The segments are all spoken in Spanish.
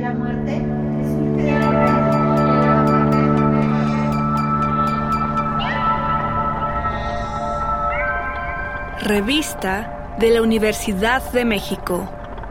La muerte es Revista de la Universidad de México,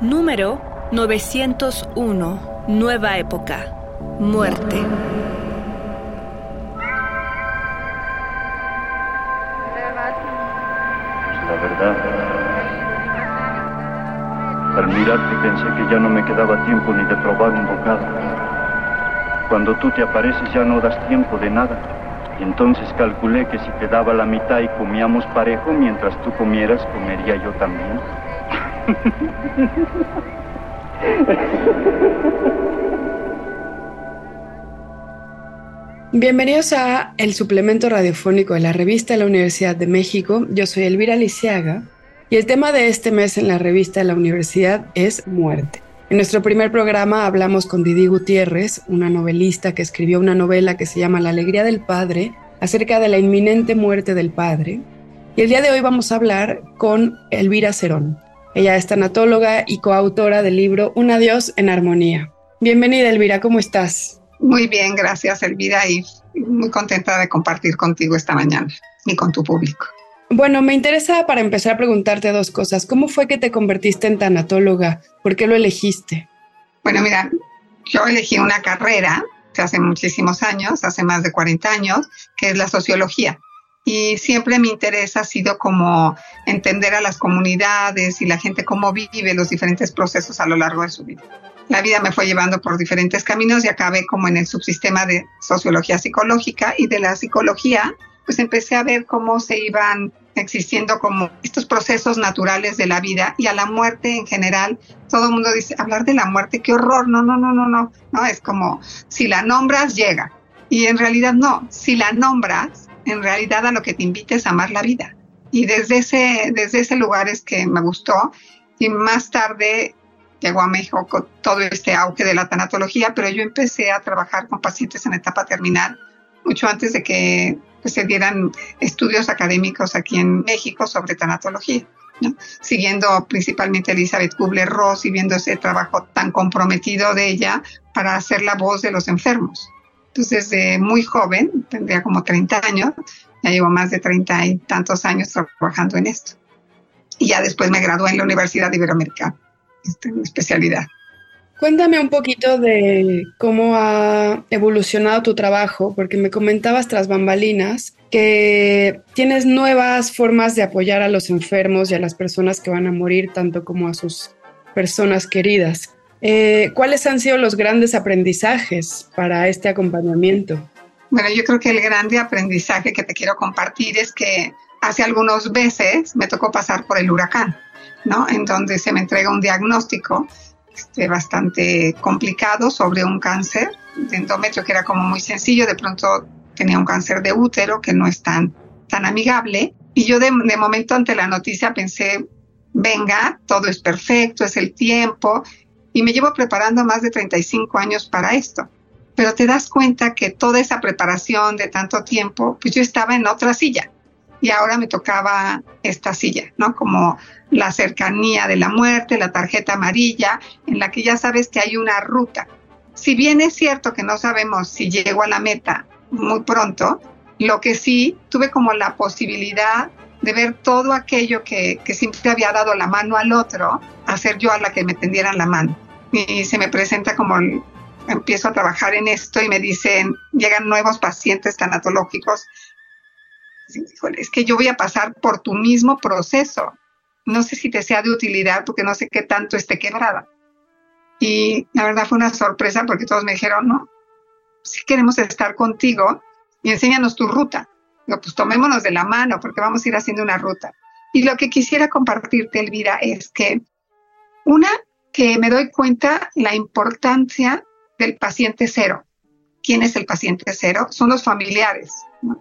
número 901, Nueva Época, Muerte. Al mirarte pensé que ya no me quedaba tiempo ni de probar un bocado. Cuando tú te apareces ya no das tiempo de nada. Entonces calculé que si te daba la mitad y comíamos parejo, mientras tú comieras, comería yo también. Bienvenidos a el suplemento radiofónico de la revista de la Universidad de México. Yo soy Elvira Lisiaga y el tema de este mes en la revista de la universidad es muerte. En nuestro primer programa hablamos con Didi Gutiérrez, una novelista que escribió una novela que se llama La alegría del padre, acerca de la inminente muerte del padre. Y el día de hoy vamos a hablar con Elvira Cerón. Ella es tanatóloga y coautora del libro Un adiós en armonía. Bienvenida Elvira, ¿cómo estás? Muy bien, gracias Elvira y muy contenta de compartir contigo esta mañana y con tu público. Bueno, me interesa para empezar a preguntarte dos cosas. ¿Cómo fue que te convertiste en tanatóloga? ¿Por qué lo elegiste? Bueno, mira, yo elegí una carrera hace muchísimos años, hace más de 40 años, que es la sociología. Y siempre mi interés ha sido como entender a las comunidades y la gente cómo vive los diferentes procesos a lo largo de su vida la vida me fue llevando por diferentes caminos y acabé como en el subsistema de sociología psicológica y de la psicología, pues empecé a ver cómo se iban existiendo como estos procesos naturales de la vida y a la muerte en general. Todo el mundo dice, hablar de la muerte, qué horror, no, no, no, no, no, no, es como si la nombras, llega. Y en realidad no, si la nombras, en realidad a lo que te invita es amar la vida. Y desde ese, desde ese lugar es que me gustó y más tarde llegó a México con todo este auge de la tanatología, pero yo empecé a trabajar con pacientes en etapa terminal mucho antes de que pues, se dieran estudios académicos aquí en México sobre tanatología. siguiendo principalmente a Elizabeth Kubler-Ross y viendo ese trabajo tan comprometido de ella para hacer la voz de los enfermos. Entonces, desde muy joven, tendría como 30 años, ya llevo más de 30 y tantos años trabajando en esto. Y ya después me gradué en la Universidad Iberoamericana este, especialidad. Cuéntame un poquito de cómo ha evolucionado tu trabajo, porque me comentabas tras bambalinas que tienes nuevas formas de apoyar a los enfermos y a las personas que van a morir, tanto como a sus personas queridas. Eh, ¿Cuáles han sido los grandes aprendizajes para este acompañamiento? Bueno, yo creo que el grande aprendizaje que te quiero compartir es que hace algunos meses me tocó pasar por el huracán. ¿no? En donde se me entrega un diagnóstico este, bastante complicado sobre un cáncer de endometrio que era como muy sencillo, de pronto tenía un cáncer de útero que no es tan, tan amigable. Y yo de, de momento ante la noticia pensé, venga, todo es perfecto, es el tiempo. Y me llevo preparando más de 35 años para esto. Pero te das cuenta que toda esa preparación de tanto tiempo, pues yo estaba en otra silla y ahora me tocaba esta silla, ¿no? Como la cercanía de la muerte, la tarjeta amarilla, en la que ya sabes que hay una ruta. Si bien es cierto que no sabemos si llego a la meta muy pronto, lo que sí tuve como la posibilidad de ver todo aquello que, que siempre había dado la mano al otro, hacer yo a la que me tendieran la mano. Y se me presenta como empiezo a trabajar en esto y me dicen, llegan nuevos pacientes tanatológicos es que yo voy a pasar por tu mismo proceso. No sé si te sea de utilidad porque no sé qué tanto esté quebrada. Y la verdad fue una sorpresa porque todos me dijeron, no, si queremos estar contigo y enséñanos tu ruta. Digo, pues tomémonos de la mano porque vamos a ir haciendo una ruta. Y lo que quisiera compartirte, Elvira, es que una, que me doy cuenta la importancia del paciente cero. ¿Quién es el paciente cero? Son los familiares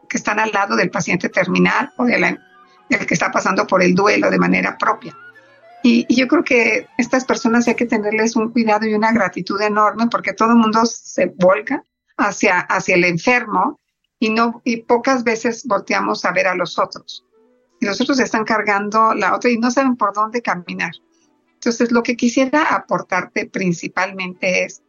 que están al lado del paciente terminal o de del que está pasando por el duelo de manera propia. Y, yo creo que estas personas hay que tenerles un cuidado y una gratitud enorme porque todo el mundo se volca hacia, hacia el enfermo y, no, y pocas veces volteamos a ver a los otros. Y los otros están cargando la otra y no saben por dónde caminar. Entonces, lo que quisiera aportarte principalmente es,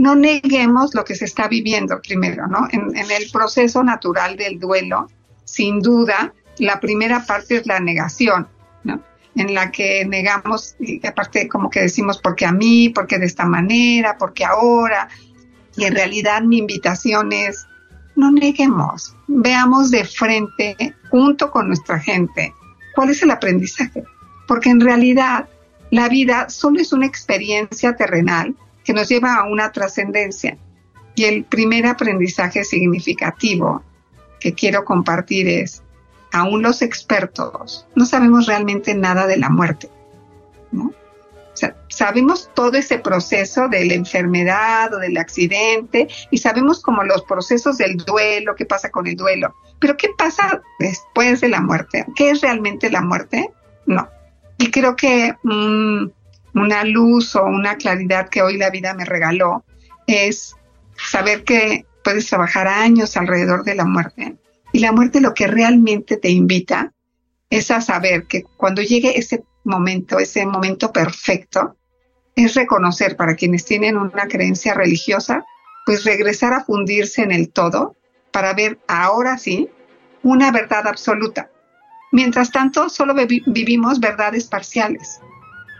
no neguemos lo que se está viviendo primero, ¿no? En, el proceso natural del duelo, sin duda, la primera parte es la negación, ¿no? En la que negamos, y aparte como que decimos, porque a mí, porque de esta manera, porque ahora, y en realidad mi invitación es, no neguemos, veamos de frente, junto con nuestra gente, cuál es el aprendizaje. Porque en realidad la vida solo es una experiencia terrenal que nos lleva a una trascendencia. Y el primer aprendizaje significativo que quiero compartir es, aún los expertos no sabemos realmente nada de la muerte. ¿no? sabemos todo ese proceso de la enfermedad o del accidente y sabemos como los procesos del duelo, qué pasa con el duelo. Pero ¿qué pasa después de la muerte? ¿Qué es realmente la muerte? No. Y creo que mm, una luz o una claridad que hoy la vida me regaló es saber que puedes trabajar años alrededor de la muerte. Y la muerte lo que realmente te invita es a saber que cuando llegue ese momento, ese momento perfecto, es reconocer para quienes tienen una creencia religiosa, pues regresar a fundirse en el todo para ver ahora sí una verdad absoluta. Mientras tanto, solo vivimos verdades parciales.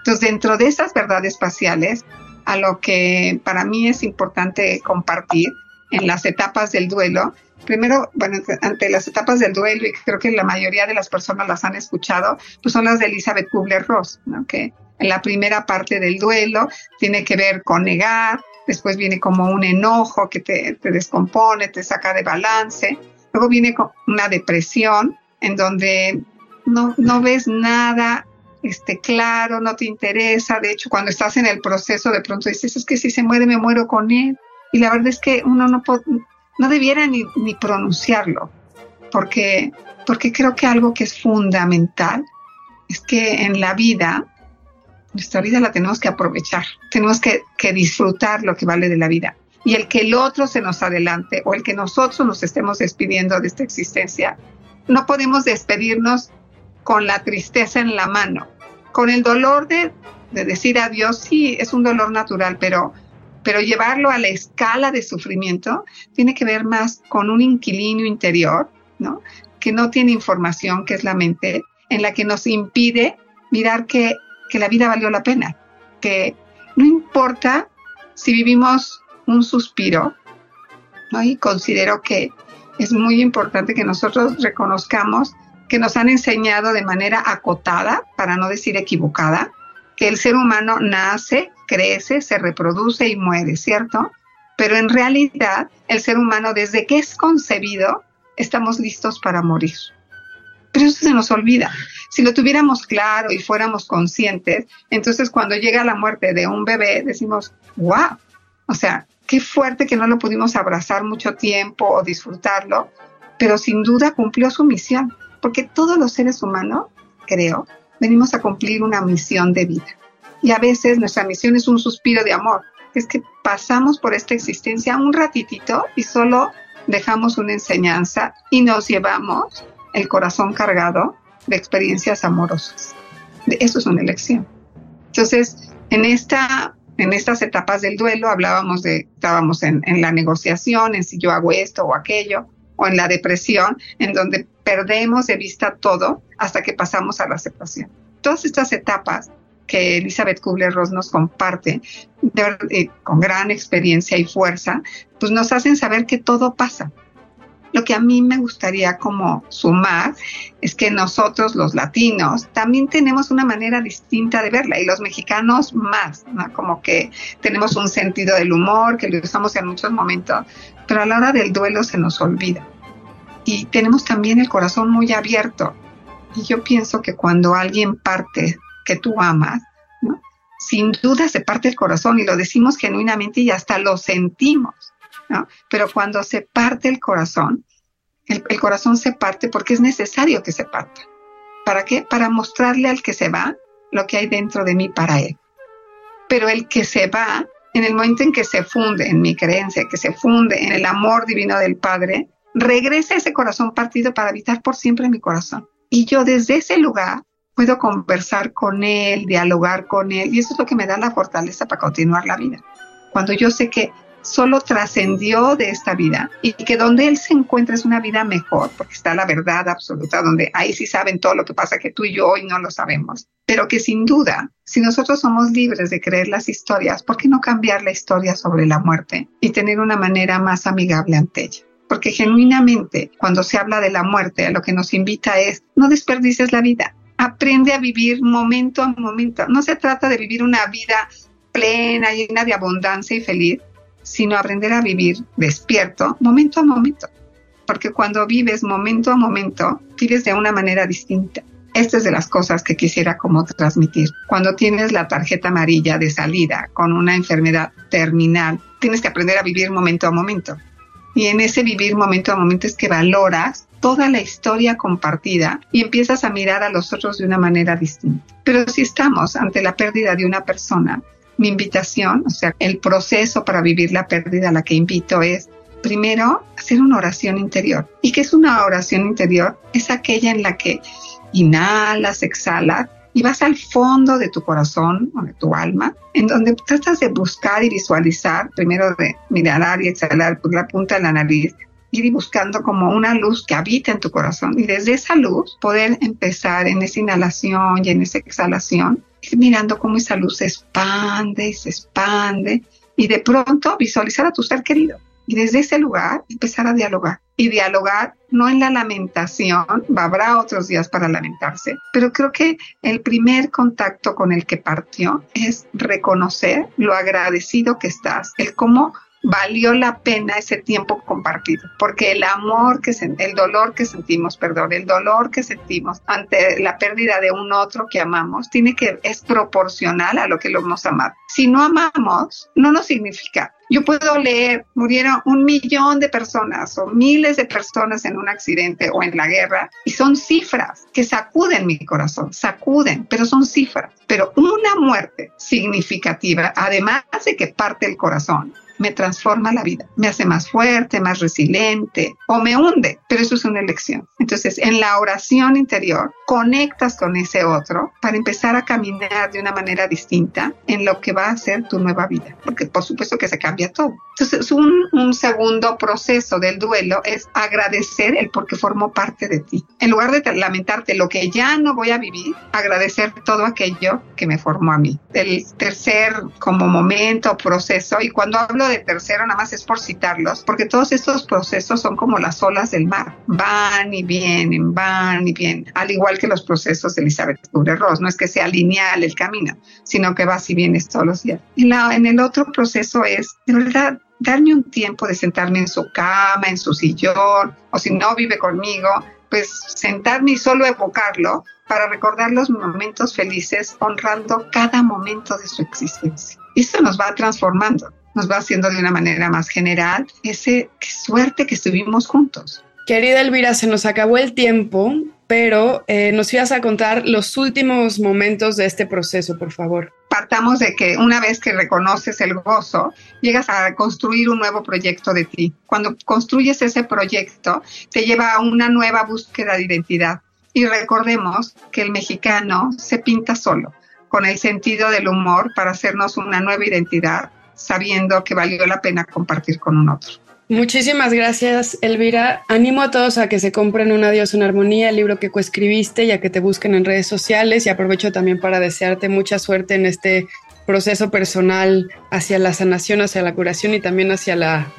Entonces, dentro de esas verdades parciales, a lo que para mí es importante compartir en las etapas del duelo, primero, bueno, ante las etapas del duelo, y creo que la mayoría de las personas las han escuchado, pues son las de Elizabeth Kubler-Ross, ¿no? que en la primera parte del duelo tiene que ver con negar, después viene como un enojo que te, te descompone, te saca de balance, luego viene una depresión en donde no, no ves nada este, claro, no te interesa, de hecho cuando estás en el proceso de pronto dices, es que si se muere me muero con él, y la verdad es que uno no, no debiera ni, ni pronunciarlo, porque, porque creo que algo que es fundamental es que en la vida, nuestra vida la tenemos que aprovechar, tenemos que, que disfrutar lo que vale de la vida. Y el que el otro se nos adelante o el que nosotros nos estemos despidiendo de esta existencia, no podemos despedirnos con la tristeza en la mano, con el dolor de, de decir adiós, sí, es un dolor natural, pero pero llevarlo a la escala de sufrimiento tiene que ver más con un inquilino interior, ¿no? Que no tiene información, que es la mente, en la que nos impide mirar que, que la vida valió la pena, que no importa si vivimos un suspiro, ¿no? Y considero que es muy importante que nosotros reconozcamos que nos han enseñado de manera acotada, para no decir equivocada, que el ser humano nace, crece, se reproduce y muere, ¿cierto? Pero en realidad el ser humano desde que es concebido estamos listos para morir. Pero eso se nos olvida. Si lo tuviéramos claro y fuéramos conscientes, entonces cuando llega la muerte de un bebé decimos, wow, o sea, qué fuerte que no lo pudimos abrazar mucho tiempo o disfrutarlo, pero sin duda cumplió su misión, porque todos los seres humanos, creo, venimos a cumplir una misión de vida. Y a veces nuestra misión es un suspiro de amor. Es que pasamos por esta existencia un ratitito y solo dejamos una enseñanza y nos llevamos el corazón cargado de experiencias amorosas. Eso es una elección. Entonces, en, esta, en estas etapas del duelo hablábamos de, estábamos en, en la negociación, en si yo hago esto o aquello, o en la depresión, en donde perdemos de vista todo hasta que pasamos a la aceptación. Todas estas etapas que Elizabeth Kubler-Ross nos comparte eh, con gran experiencia y fuerza, pues nos hacen saber que todo pasa. Lo que a mí me gustaría como sumar es que nosotros los latinos también tenemos una manera distinta de verla y los mexicanos más, como que tenemos un sentido del humor que lo usamos en muchos momentos, pero a la hora del duelo se nos olvida. Y tenemos también el corazón muy abierto. Y yo pienso que cuando alguien parte que tú amas, sin duda se parte el corazón y lo decimos genuinamente y hasta lo sentimos. Pero cuando se parte el corazón, el, el corazón se parte porque es necesario que se parta. ¿Para qué? Para mostrarle al que se va lo que hay dentro de mí para él. Pero el que se va en el momento en que se funde en mi creencia, que se funde en el amor divino del Padre, regresa ese corazón partido para habitar por siempre en mi corazón. Y yo desde ese lugar puedo conversar con él, dialogar con él, y eso es lo que me da la fortaleza para continuar la vida. Cuando yo sé que solo trascendió de esta vida y que donde él se encuentra es una vida mejor, porque está la verdad absoluta, donde ahí sí saben todo lo que pasa que tú y yo hoy no lo sabemos, pero que sin duda, si nosotros somos libres de creer las historias, ¿por qué no cambiar la historia sobre la muerte y tener una manera más amigable ante ella? Porque genuinamente, cuando se habla de la muerte, lo que nos invita es, no desperdices la vida, aprende a vivir momento a momento. No se trata de vivir una vida plena, llena de abundancia y feliz, sino aprender a vivir despierto momento a momento. Porque cuando vives momento a momento, vives de una manera distinta. Esta es de las cosas que quisiera como transmitir. Cuando tienes la tarjeta amarilla de salida con una enfermedad terminal, tienes que aprender a vivir momento a momento. Y en ese vivir momento a momento es que valoras toda la historia compartida y empiezas a mirar a los otros de una manera distinta. Pero si estamos ante la pérdida de una persona, mi invitación, o sea, el proceso para vivir la pérdida a la que invito es primero hacer una oración interior. ¿Y qué es una oración interior? Es aquella en la que inhalas, exhalas y vas al fondo de tu corazón o de tu alma, en donde tratas de buscar y visualizar, primero de mirar y exhalar por la punta de la nariz, ir buscando como una luz que habita en tu corazón y desde esa luz poder empezar en esa inhalación y en esa exhalación ir mirando cómo esa luz se expande y se expande y de pronto visualizar a tu ser querido y desde ese lugar empezar a dialogar y dialogar no en la lamentación, habrá otros días para lamentarse, pero creo que el primer contacto con el que partió es reconocer lo agradecido que estás, el cómo valió la pena ese tiempo compartido, porque el amor que el dolor que sentimos, perdón, el dolor que sentimos ante la pérdida de un otro que amamos, tiene que es proporcional a lo que lo hemos amado. Si no amamos, no nos significa. Yo puedo leer, murieron un millón de personas o miles de personas en un accidente o en la guerra y son cifras que sacuden mi corazón, sacuden, pero son cifras. Pero una muerte significativa, además de que parte el corazón, me transforma la vida, me hace más fuerte, más resiliente o me hunde, pero eso es una elección. Entonces, en la oración interior, conectas con ese otro para empezar a caminar de una manera distinta en lo que va a ser tu nueva vida, porque por supuesto que se cambia todo. Entonces, un, un segundo proceso del duelo es agradecer el porque formó parte de ti. En lugar de lamentarte lo que ya no voy a vivir, agradecer todo aquello que me formó a mí. El tercer como momento, proceso, y cuando hablo de tercero nada más es por citarlos, porque todos estos procesos son como las olas del mar, van y vienen, van y vienen, al igual que los procesos de Elizabeth Kubler-Ross, no es que sea lineal el camino, sino que vas y vienes todos los días. Y la, en el otro proceso es, de verdad, darme un tiempo de sentarme en su cama, en su sillón, o si no vive conmigo, pues sentarme y solo evocarlo para recordar los momentos felices, honrando cada momento de su existencia. Eso nos va transformando nos va haciendo de una manera más general. Ese, qué suerte que estuvimos juntos. Querida Elvira, se nos acabó el tiempo, pero eh, nos ibas a contar los últimos momentos de este proceso, por favor. Partamos de que una vez que reconoces el gozo, llegas a construir un nuevo proyecto de ti. Cuando construyes ese proyecto, te lleva a una nueva búsqueda de identidad. Y recordemos que el mexicano se pinta solo, con el sentido del humor para hacernos una nueva identidad sabiendo que valió la pena compartir con un otro. Muchísimas gracias, Elvira. Animo a todos a que se compren Un Adiós en Armonía, el libro que coescribiste, y a que te busquen en redes sociales. Y aprovecho también para desearte mucha suerte en este proceso personal hacia la sanación, hacia la curación y también hacia la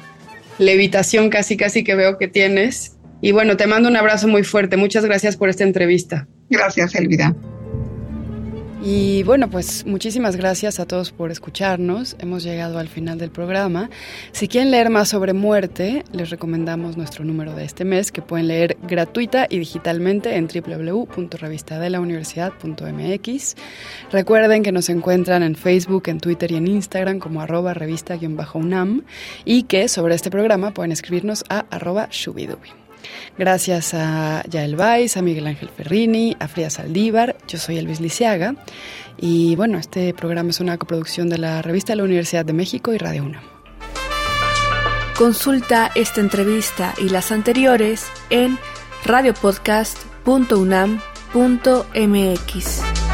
levitación casi, casi que veo que tienes. Y bueno, te mando un abrazo muy fuerte. Muchas gracias por esta entrevista. Gracias, Elvira. Y bueno, pues muchísimas gracias a todos por escucharnos. Hemos llegado al final del programa. Si quieren leer más sobre muerte, les recomendamos nuestro número de este mes que pueden leer gratuita y digitalmente en www.revistadelauniversidad.mx. Recuerden que nos encuentran en Facebook, en Twitter y en Instagram como arroba revista-unam y que sobre este programa pueden escribirnos a arroba shubidubi. Gracias a Yael Vais, a Miguel Ángel Ferrini, a Fría Saldívar. Yo soy Elvis Lisiaga. Y bueno, este programa es una coproducción de la revista de la Universidad de México y Radio UNAM. Consulta esta entrevista y las anteriores en radiopodcast.unam.mx.